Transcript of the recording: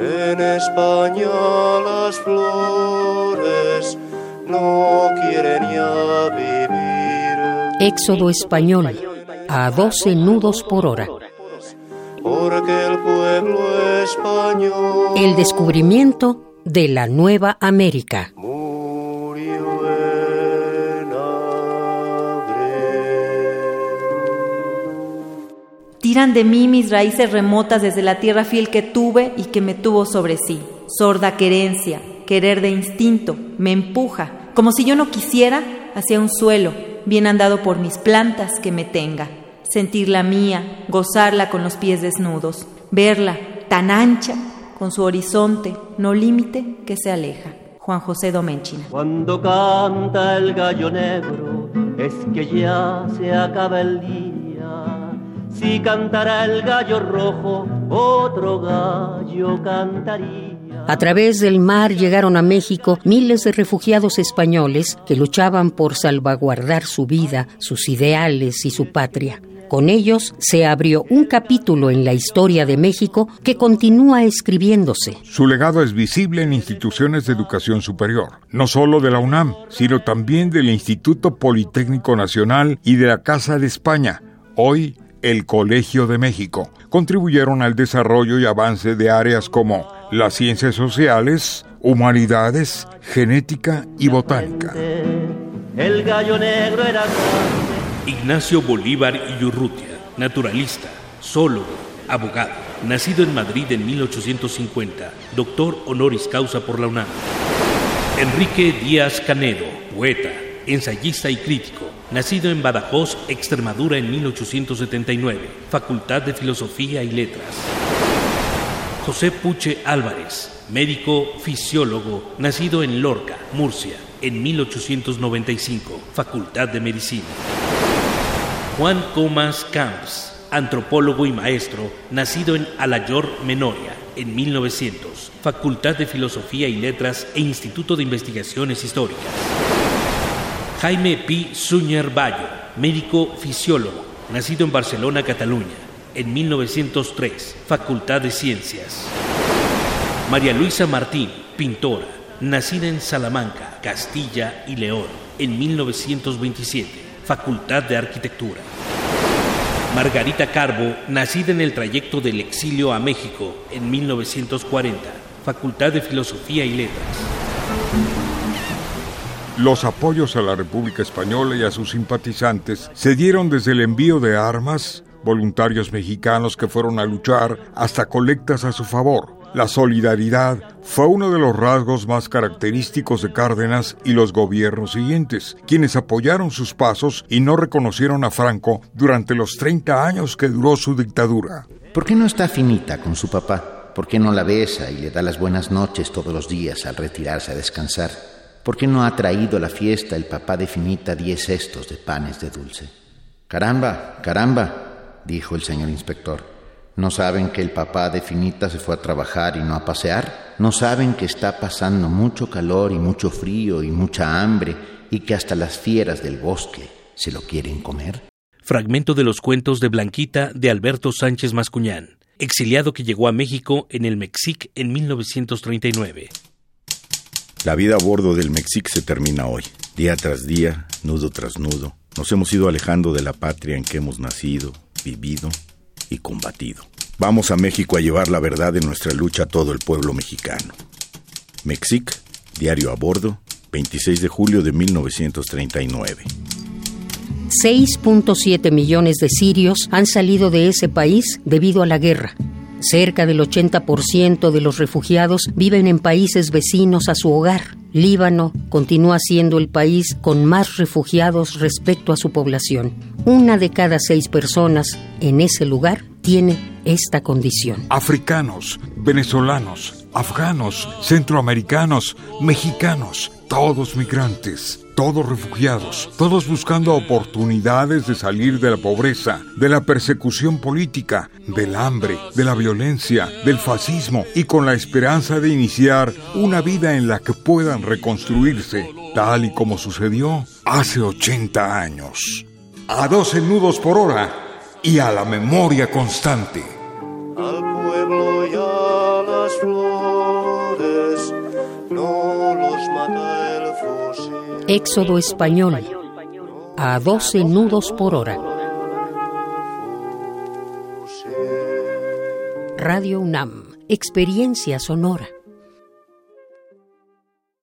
En España las flores no quieren ya vivir. Éxodo español a 12 nudos por hora. Porque el pueblo español El descubrimiento de la Nueva América. Tiran de mí mis raíces remotas desde la tierra fiel que tuve y que me tuvo sobre sí. Sorda querencia, querer de instinto, me empuja, como si yo no quisiera, hacia un suelo, bien andado por mis plantas que me tenga. Sentirla mía, gozarla con los pies desnudos, verla tan ancha, con su horizonte, no límite, que se aleja. Juan José Domenchina. Cuando canta el gallo negro, es que ya se acaba el día. Si cantara el gallo rojo, otro gallo cantaría. A través del mar llegaron a México miles de refugiados españoles que luchaban por salvaguardar su vida, sus ideales y su patria. Con ellos se abrió un capítulo en la historia de México que continúa escribiéndose. Su legado es visible en instituciones de educación superior, no solo de la UNAM, sino también del Instituto Politécnico Nacional y de la Casa de España, hoy el Colegio de México. Contribuyeron al desarrollo y avance de áreas como las ciencias sociales, humanidades, genética y botánica. El gallo negro era. Ignacio Bolívar Iyurrutia, naturalista, zoólogo, abogado, nacido en Madrid en 1850, doctor honoris causa por la UNAM. Enrique Díaz Canedo, poeta, ensayista y crítico, nacido en Badajoz, Extremadura en 1879, Facultad de Filosofía y Letras. José Puche Álvarez, médico fisiólogo, nacido en Lorca, Murcia, en 1895, Facultad de Medicina. Juan Comas Camps, antropólogo y maestro, nacido en Alayor, Menoria, en 1900, Facultad de Filosofía y Letras e Instituto de Investigaciones Históricas. Jaime P. Suñer Bayo, médico fisiólogo, nacido en Barcelona, Cataluña, en 1903, Facultad de Ciencias. María Luisa Martín, pintora, nacida en Salamanca, Castilla y León, en 1927, Facultad de Arquitectura. Margarita Carbo, nacida en el trayecto del exilio a México en 1940, Facultad de Filosofía y Letras. Los apoyos a la República Española y a sus simpatizantes se dieron desde el envío de armas, voluntarios mexicanos que fueron a luchar, hasta colectas a su favor. La solidaridad fue uno de los rasgos más característicos de Cárdenas y los gobiernos siguientes, quienes apoyaron sus pasos y no reconocieron a Franco durante los 30 años que duró su dictadura. ¿Por qué no está finita con su papá? ¿Por qué no la besa y le da las buenas noches todos los días al retirarse a descansar? ¿Por qué no ha traído a la fiesta el papá de Finita diez cestos de panes de dulce? Caramba, caramba, dijo el señor inspector. ¿No saben que el papá de Finita se fue a trabajar y no a pasear? ¿No saben que está pasando mucho calor y mucho frío y mucha hambre y que hasta las fieras del bosque se lo quieren comer? Fragmento de los cuentos de Blanquita de Alberto Sánchez Mascuñán, exiliado que llegó a México en el Mexic en 1939. La vida a bordo del Mexic se termina hoy. Día tras día, nudo tras nudo, nos hemos ido alejando de la patria en que hemos nacido, vivido y combatido. Vamos a México a llevar la verdad de nuestra lucha a todo el pueblo mexicano. Mexic, diario a bordo, 26 de julio de 1939. 6.7 millones de sirios han salido de ese país debido a la guerra. Cerca del 80% de los refugiados viven en países vecinos a su hogar. Líbano continúa siendo el país con más refugiados respecto a su población. Una de cada seis personas en ese lugar tiene esta condición. Africanos, venezolanos, afganos, centroamericanos, mexicanos, todos migrantes, todos refugiados, todos buscando oportunidades de salir de la pobreza, de la persecución política, del hambre, de la violencia, del fascismo y con la esperanza de iniciar una vida en la que puedan reconstruirse, tal y como sucedió hace 80 años. A 12 nudos por hora y a la memoria constante. al pueblo y a las flores no los mata el fusil. Éxodo español a 12 nudos por hora. Radio UNAM, experiencia sonora.